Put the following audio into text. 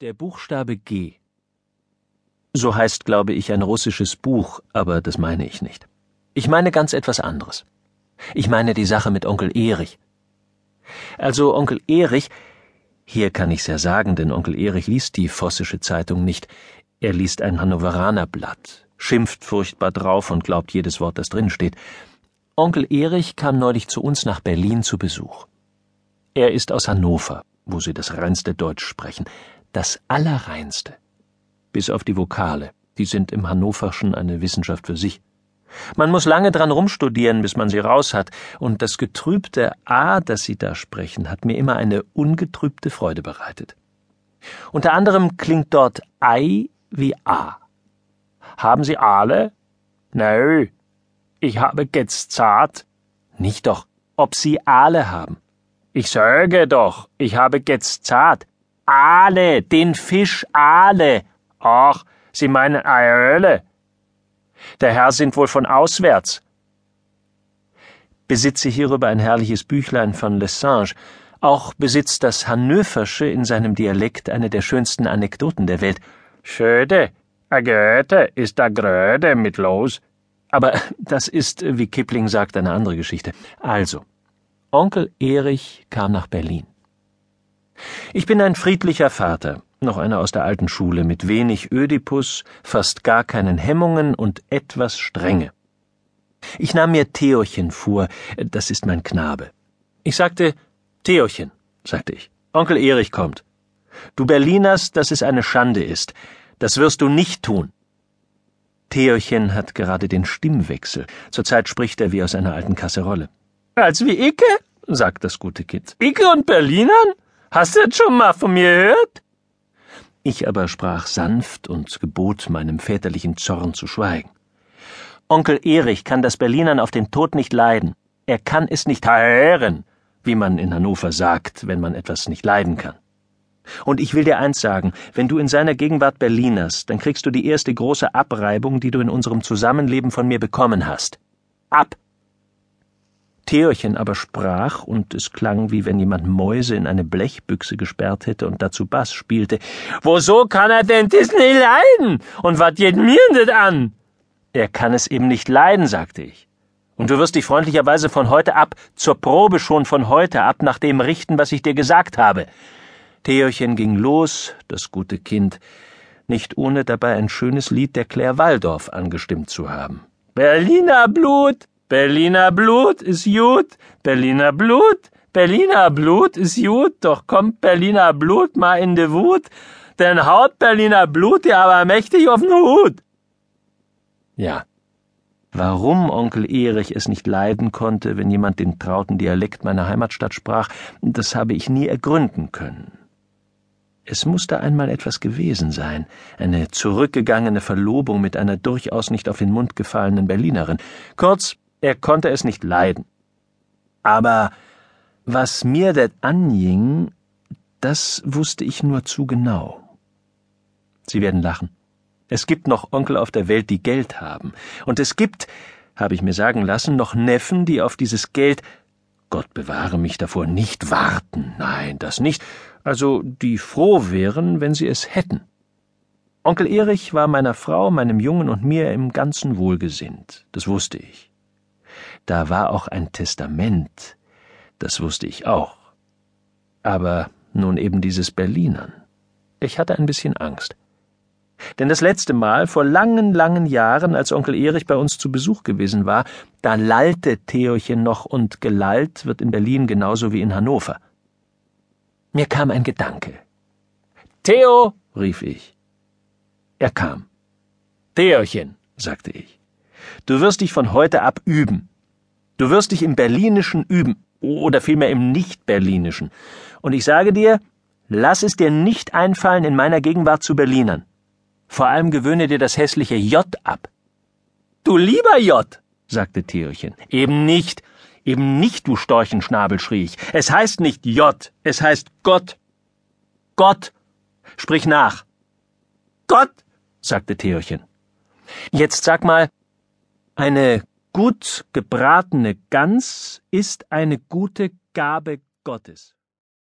Der Buchstabe G. So heißt, glaube ich, ein russisches Buch, aber das meine ich nicht. Ich meine ganz etwas anderes. Ich meine die Sache mit Onkel Erich. Also Onkel Erich, hier kann ich's ja sagen, denn Onkel Erich liest die Vossische Zeitung nicht. Er liest ein Hannoveraner Blatt, schimpft furchtbar drauf und glaubt jedes Wort, das drin steht. Onkel Erich kam neulich zu uns nach Berlin zu Besuch. Er ist aus Hannover, wo sie das reinste Deutsch sprechen das Allerreinste. Bis auf die Vokale, die sind im Hannoverschen eine Wissenschaft für sich. Man muss lange dran rumstudieren, bis man sie raus hat, und das getrübte A, das Sie da sprechen, hat mir immer eine ungetrübte Freude bereitet. Unter anderem klingt dort Ei wie A. Haben Sie Aale? Nö. Ich habe jetzt zart. Nicht doch, ob Sie Aale haben. Ich sage doch, ich habe jetzt zart. Aale, den Fisch Aale. Ach, Sie meinen Aöle. Der Herr sind wohl von auswärts. Besitze hierüber ein herrliches Büchlein von Lessange. Auch besitzt das Hannöversche in seinem Dialekt eine der schönsten Anekdoten der Welt. Schöde, a Goethe ist da Gröde mit los. Aber das ist, wie Kipling sagt, eine andere Geschichte. Also, Onkel Erich kam nach Berlin. Ich bin ein friedlicher Vater, noch einer aus der alten Schule, mit wenig Ödipus, fast gar keinen Hemmungen und etwas Strenge. Ich nahm mir Theochen vor, das ist mein Knabe. Ich sagte, Theochen, sagte ich, Onkel Erich kommt. Du Berliners, dass es eine Schande ist. Das wirst du nicht tun. Theochen hat gerade den Stimmwechsel. Zurzeit spricht er wie aus einer alten Kasserolle. Als wie Icke? sagt das gute Kind. Icke und Berlinern? Hast du das schon mal von mir gehört? Ich aber sprach sanft und gebot meinem väterlichen Zorn zu schweigen. Onkel Erich kann das Berlinern auf den Tod nicht leiden. Er kann es nicht hören, wie man in Hannover sagt, wenn man etwas nicht leiden kann. Und ich will dir eins sagen, wenn du in seiner Gegenwart Berlinerst, dann kriegst du die erste große Abreibung, die du in unserem Zusammenleben von mir bekommen hast. Ab! Theorchen aber sprach, und es klang, wie wenn jemand Mäuse in eine Blechbüchse gesperrt hätte und dazu Bass spielte. Woso kann er denn nicht leiden? Und wat geht mir denn an? Er kann es eben nicht leiden, sagte ich. Und du wirst dich freundlicherweise von heute ab, zur Probe schon von heute ab, nach dem richten, was ich dir gesagt habe. Theorchen ging los, das gute Kind, nicht ohne dabei ein schönes Lied der Claire Waldorf angestimmt zu haben. Berliner Blut, Berliner Blut ist gut, Berliner Blut, Berliner Blut ist gut, doch kommt Berliner Blut mal in de Wut, denn haut Berliner Blut ja aber mächtig auf den Hut. Ja. Warum Onkel Erich es nicht leiden konnte, wenn jemand den trauten Dialekt meiner Heimatstadt sprach, das habe ich nie ergründen können. Es musste einmal etwas gewesen sein, eine zurückgegangene Verlobung mit einer durchaus nicht auf den Mund gefallenen Berlinerin. Kurz, er konnte es nicht leiden. Aber was mir det anging, das wusste ich nur zu genau. Sie werden lachen. Es gibt noch Onkel auf der Welt, die Geld haben. Und es gibt, habe ich mir sagen lassen, noch Neffen, die auf dieses Geld Gott bewahre mich davor, nicht warten. Nein, das nicht. Also, die froh wären, wenn sie es hätten. Onkel Erich war meiner Frau, meinem Jungen und mir im Ganzen wohlgesinnt. Das wusste ich. Da war auch ein Testament, das wusste ich auch. Aber nun eben dieses Berlinern. Ich hatte ein bisschen Angst. Denn das letzte Mal, vor langen, langen Jahren, als Onkel Erich bei uns zu Besuch gewesen war, da lallte Theochen noch und gelallt wird in Berlin genauso wie in Hannover. Mir kam ein Gedanke. Theo, rief ich. Er kam. Theochen, sagte ich, du wirst dich von heute ab üben. Du wirst dich im Berlinischen üben, oder vielmehr im Nicht-Berlinischen. Und ich sage dir, lass es dir nicht einfallen, in meiner Gegenwart zu Berlinern. Vor allem gewöhne dir das hässliche J ab. Du lieber J, sagte Theochen. Eben nicht, eben nicht, du Storchenschnabel, schrie ich. Es heißt nicht J, es heißt Gott. Gott. Sprich nach. Gott, sagte Theochen. Jetzt sag mal, eine Gut gebratene Gans ist eine gute Gabe Gottes.